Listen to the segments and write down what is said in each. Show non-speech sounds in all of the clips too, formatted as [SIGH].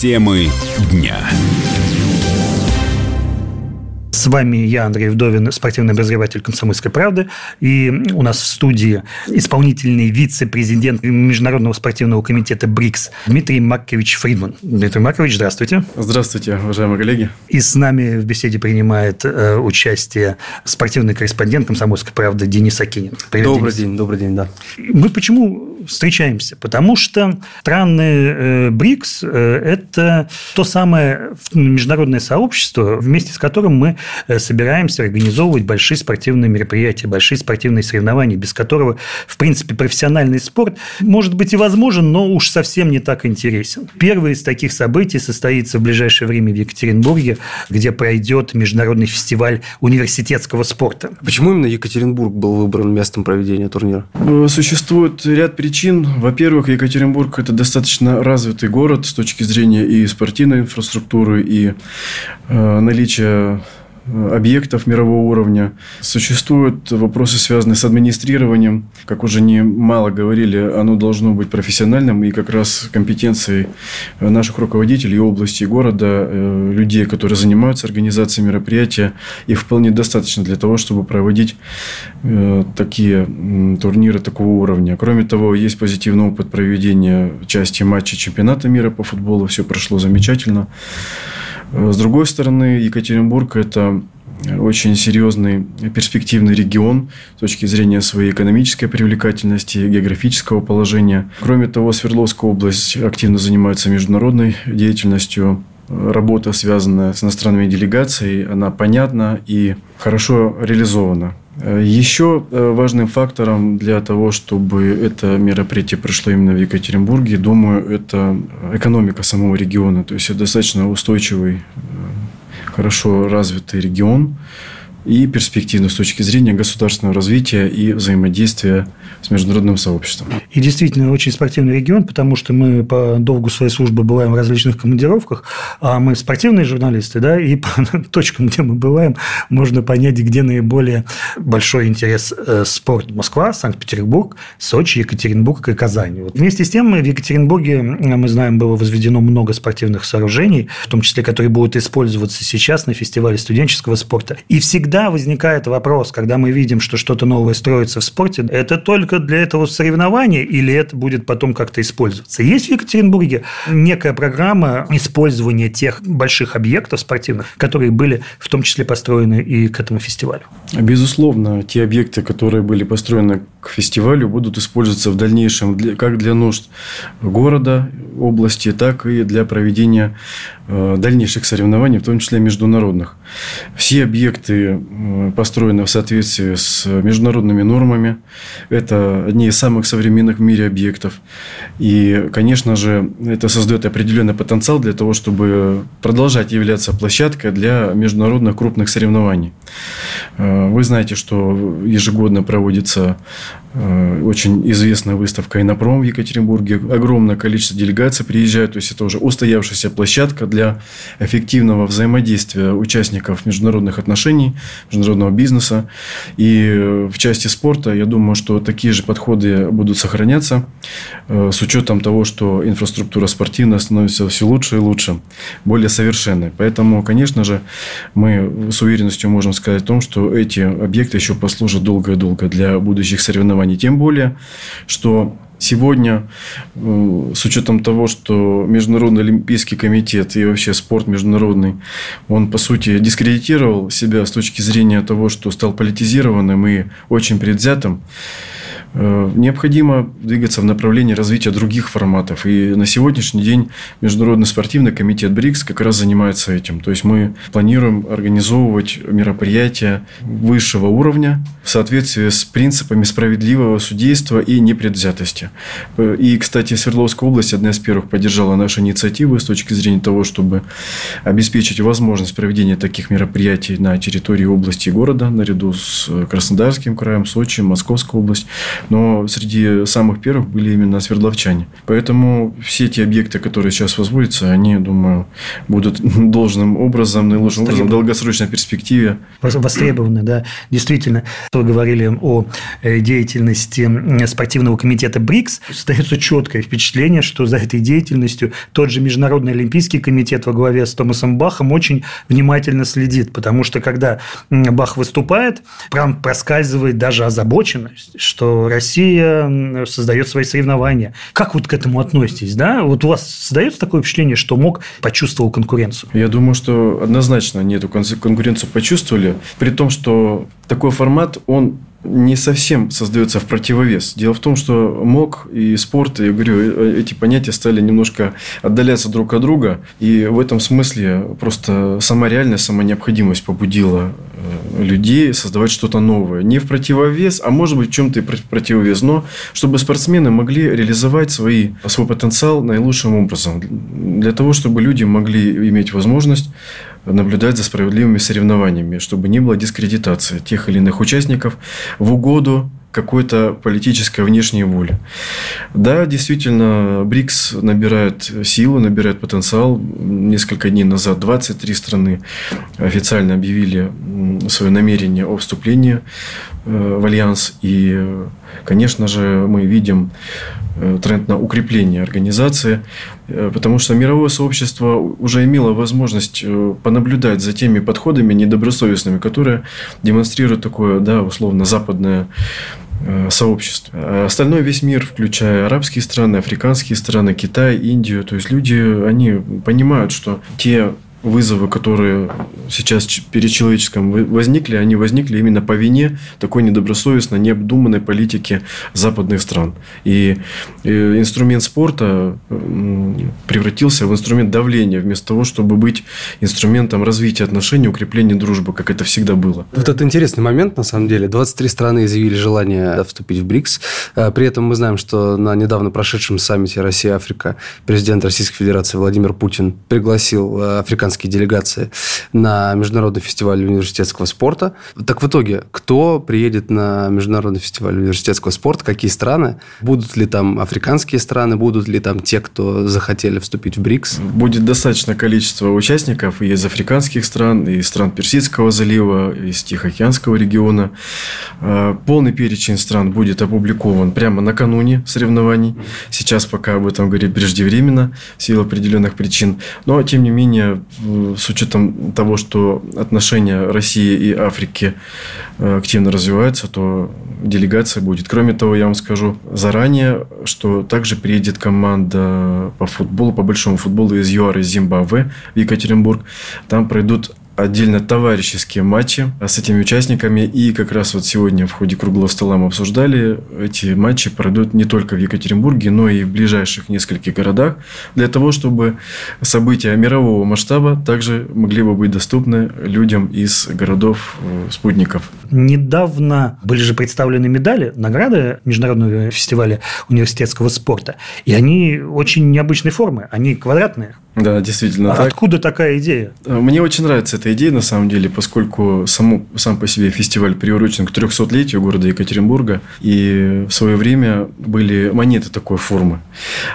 Темы дня. С вами я, Андрей Вдовин, спортивный обозреватель «Комсомольской правды». И у нас в студии исполнительный вице-президент Международного спортивного комитета БРИКС Дмитрий Маркович Фридман. Дмитрий Маркович, здравствуйте. Здравствуйте, уважаемые коллеги. И с нами в беседе принимает э, участие спортивный корреспондент «Комсомольской правды» Денис Акинин. Привет, добрый Денис. день, добрый день, да. Мы почему встречаемся? Потому что страны э, БРИКС э, – это то самое международное сообщество, вместе с которым мы Э, собираемся организовывать большие спортивные мероприятия, большие спортивные соревнования, без которого, в принципе, профессиональный спорт может быть и возможен, но уж совсем не так интересен. Первое из таких событий состоится в ближайшее время в Екатеринбурге, где пройдет международный фестиваль университетского спорта. Почему именно Екатеринбург был выбран местом проведения турнира? Существует ряд причин. Во-первых, Екатеринбург – это достаточно развитый город с точки зрения и спортивной инфраструктуры, и э, наличия объектов мирового уровня. Существуют вопросы, связанные с администрированием. Как уже немало говорили, оно должно быть профессиональным. И как раз компетенцией наших руководителей области, города, э, людей, которые занимаются организацией мероприятия, их вполне достаточно для того, чтобы проводить э, такие турниры такого уровня. Кроме того, есть позитивный опыт проведения части матча чемпионата мира по футболу. Все прошло замечательно. С другой стороны, Екатеринбург – это очень серьезный перспективный регион с точки зрения своей экономической привлекательности, географического положения. Кроме того, Свердловская область активно занимается международной деятельностью. Работа, связанная с иностранными делегациями, она понятна и хорошо реализована. Еще э, важным фактором для того, чтобы это мероприятие прошло именно в Екатеринбурге, думаю, это экономика самого региона. То есть это достаточно устойчивый, э, хорошо развитый регион и перспективно с точки зрения государственного развития и взаимодействия с международным сообществом. И действительно очень спортивный регион, потому что мы по долгу своей службы бываем в различных командировках, а мы спортивные журналисты, да, и по [LAUGHS] точкам, где мы бываем, можно понять, где наиболее большой интерес э, спорт. Москва, Санкт-Петербург, Сочи, Екатеринбург и Казань. Вот. Вместе с тем в Екатеринбурге, мы знаем, было возведено много спортивных сооружений, в том числе, которые будут использоваться сейчас на фестивале студенческого спорта. И всегда всегда возникает вопрос, когда мы видим, что что-то новое строится в спорте, это только для этого соревнования или это будет потом как-то использоваться? Есть в Екатеринбурге некая программа использования тех больших объектов спортивных, которые были в том числе построены и к этому фестивалю? Безусловно, те объекты, которые были построены к фестивалю, будут использоваться в дальнейшем как для нужд города, области, так и для проведения э, дальнейших соревнований, в том числе международных. Все объекты построена в соответствии с международными нормами. Это одни из самых современных в мире объектов. И, конечно же, это создает определенный потенциал для того, чтобы продолжать являться площадкой для международных крупных соревнований. Э, вы знаете, что ежегодно проводится очень известная выставка «Инопром» в Екатеринбурге. Огромное количество делегаций приезжают. То есть, это уже устоявшаяся площадка для эффективного взаимодействия участников международных отношений, международного бизнеса. И э, в части спорта, я думаю, что такие же подходы будут сохраняться с учетом того, что инфраструктура спортивная становится все лучше и лучше, более совершенной. Поэтому, конечно же, мы с уверенностью можем сказать о том, что эти объекты еще послужат долго-долго для будущих соревнований. Тем более, что Сегодня, э, с учетом того, что Международный Олимпийский комитет и вообще спорт международный, он, по сути, дискредитировал себя с точки зрения того, что стал политизированным и очень предвзятым, необходимо двигаться в направлении развития других форматов. И на сегодняшний день Международный спортивный комитет БРИКС как раз занимается этим. То есть мы планируем организовывать мероприятия высшего уровня в соответствии с принципами справедливого судейства и непредвзятости. И, кстати, Свердловская область одна из первых поддержала наши инициативы с точки зрения того, чтобы обеспечить возможность проведения таких мероприятий на территории области и города, наряду с Краснодарским краем, Сочи, Московской областью. Но среди самых первых были именно свердловчане. Поэтому все эти объекты, которые сейчас возводятся, они, думаю, будут [LAUGHS] должным образом, наилучшим образом в долгосрочной перспективе. Востребованы, да, действительно. Вы говорили о э, деятельности спортивного комитета БРИКС. Остается четкое впечатление, что за этой деятельностью тот же Международный Олимпийский комитет во главе с Томасом Бахом очень внимательно следит, потому что когда Бах выступает, прям проскальзывает даже озабоченность, что Россия создает свои соревнования. Как вот к этому относитесь? Да? Вот у вас создается такое впечатление, что МОК почувствовал конкуренцию? Я думаю, что однозначно они эту конкуренцию почувствовали, при том, что такой формат, он не совсем создается в противовес. Дело в том, что МОК и спорт, я говорю, э, эти понятия стали немножко отдаляться друг от друга. И в этом смысле просто сама реальность, сама необходимость побудила э, людей создавать что-то новое. Не в противовес, а может быть в чем-то и в противовес, но чтобы спортсмены могли реализовать свои, свой потенциал наилучшим образом. Для того, чтобы люди могли иметь возможность наблюдать за справедливыми соревнованиями, чтобы не было дискредитации тех или иных участников в угоду какой-то политической внешней воли. Да, действительно, БРИКС набирает силу, набирает потенциал. Несколько дней назад 23 страны официально объявили свое намерение о вступлении э, в Альянс. И, конечно же, мы видим Э, тренд на укрепление организации, э, потому что мировое сообщество уже имело возможность э, понаблюдать за теми подходами недобросовестными, которые демонстрируют такое, да, условно, западное сообщество. А остальной весь мир, включая арабские страны, африканские страны, Китай, Индию, то есть люди, они понимают, что те вызовы, которые сейчас перед человеческом возникли, они возникли именно по вине такой недобросовестной, необдуманной политики западных стран. И инструмент спорта превратился в инструмент давления, вместо того, чтобы быть инструментом развития отношений, укрепления дружбы, как это всегда было. Вот это интересный момент, на самом деле. 23 страны изъявили желание вступить в БРИКС. А, при этом мы знаем, что на недавно прошедшем саммите Россия-Африка президент Российской Федерации Владимир Путин пригласил а, африканских американские делегации на Международный фестиваль университетского спорта. Так в итоге, кто приедет на Международный фестиваль университетского спорта, какие страны? Будут ли там африканские страны, будут ли там те, кто захотели вступить в БРИКС? Будет достаточное количество участников и из африканских стран, и из стран Персидского залива, из Тихоокеанского региона. А, полный перечень стран будет опубликован прямо накануне соревнований. Сейчас пока об этом говорить преждевременно, в силу определенных причин. Но, тем не менее, с учетом того, что отношения России и Африки э, активно развиваются, то делегация будет. Кроме того, я вам скажу заранее, что также приедет команда по футболу, по большому футболу из ЮАР из Зимбабве в Екатеринбург. Там пройдут отдельно товарищеские матчи с этими участниками. И как раз вот сегодня в ходе круглого стола мы обсуждали, эти матчи пройдут не только в Екатеринбурге, но и в ближайших нескольких городах, для того, чтобы события мирового масштаба также могли бы быть доступны людям из городов-спутников. Э, Недавно были же представлены медали, награды Международного фестиваля университетского спорта, и они очень необычной формы, они квадратные. Да, действительно. А так. Откуда такая идея? Мне очень нравится эта идея, на самом деле, поскольку саму, сам по себе фестиваль приурочен к 300-летию города Екатеринбурга. И в свое время были монеты такой формы.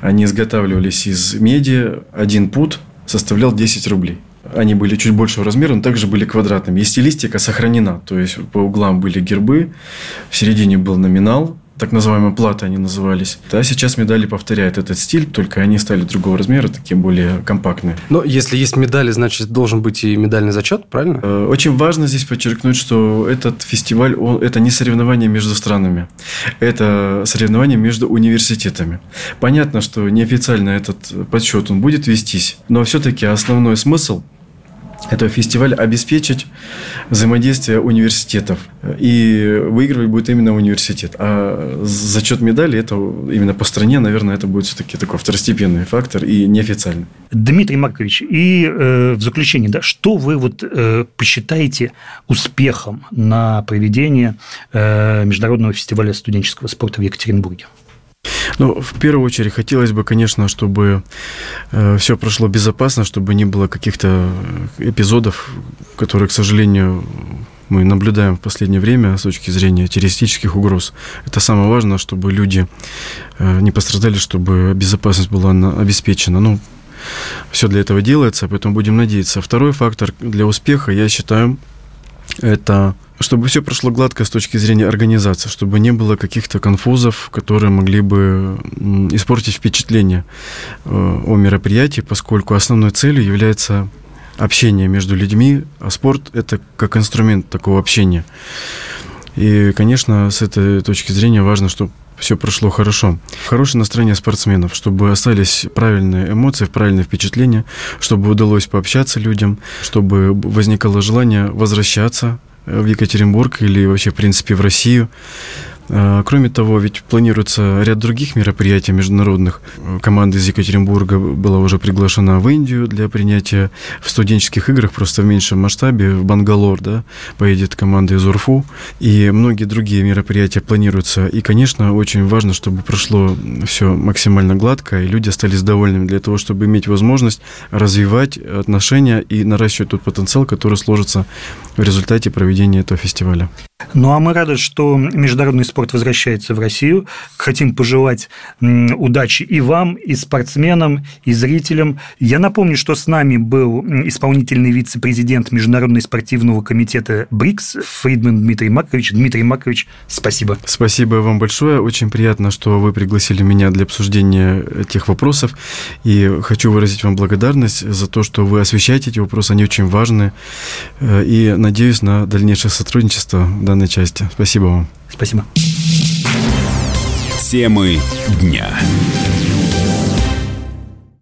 Они изготавливались из меди. Один пут составлял 10 рублей. Они были чуть большего размера, но также были квадратными. И стилистика сохранена. То есть, по углам были гербы, в середине был номинал, так называемые платы они назывались. Да, сейчас медали повторяют этот стиль, только они стали другого размера, такие более компактные. Но если есть медали, значит, должен быть и медальный зачет, правильно? Э, очень важно здесь подчеркнуть, что этот фестиваль, он, это не соревнование между странами, это соревнование между университетами. Понятно, что неофициально этот подсчет он будет вестись, но все-таки основной смысл этого фестиваля обеспечить взаимодействие университетов. И выигрывать будет именно университет. А зачет медали, это именно по стране, наверное, это будет все-таки такой второстепенный фактор и неофициальный. Дмитрий Маркович, и э, в заключение, да, что вы вот э, посчитаете успехом на проведение э, Международного фестиваля студенческого спорта в Екатеринбурге? Ну, в первую очередь, хотелось бы, конечно, чтобы э, все прошло безопасно, чтобы не было каких-то эпизодов, которые, к сожалению, мы наблюдаем в последнее время с точки зрения террористических угроз. Это самое важное, чтобы люди э, не пострадали, чтобы безопасность была обеспечена. Ну, все для этого делается, поэтому будем надеяться. Второй фактор для успеха, я считаю, это чтобы все прошло гладко с точки зрения организации, чтобы не было каких-то конфузов, которые могли бы испортить впечатление э, о мероприятии, поскольку основной целью является общение между людьми, а спорт – это как инструмент такого общения. И, конечно, с этой точки зрения важно, чтобы все прошло хорошо. Хорошее настроение спортсменов, чтобы остались правильные эмоции, правильные впечатления, чтобы удалось пообщаться людям, чтобы возникало желание возвращаться в Екатеринбург или вообще, в принципе, в Россию. А, кроме того, ведь планируется ряд других мероприятий международных. Команда из Екатеринбурга была уже приглашена в Индию для принятия в студенческих играх, просто в меньшем масштабе, в Бангалор, да, поедет команда из Урфу. И многие другие мероприятия планируются. И, конечно, очень важно, чтобы прошло все максимально гладко, и люди остались довольными для того, чтобы иметь возможность развивать отношения и наращивать тот потенциал, который сложится в результате проведения этого фестиваля. Ну а мы рады, что международный спорт возвращается в Россию. Хотим пожелать удачи и вам, и спортсменам, и зрителям. Я напомню, что с нами был исполнительный вице-президент Международного спортивного комитета БРИКС Фридман Дмитрий Макович. Дмитрий Макович, спасибо. Спасибо вам большое. Очень приятно, что вы пригласили меня для обсуждения этих вопросов. И хочу выразить вам благодарность за то, что вы освещаете эти вопросы. Они очень важны. Э, и надеюсь на дальнейшее сотрудничество в данной части. Спасибо вам. Спасибо. Темы дня.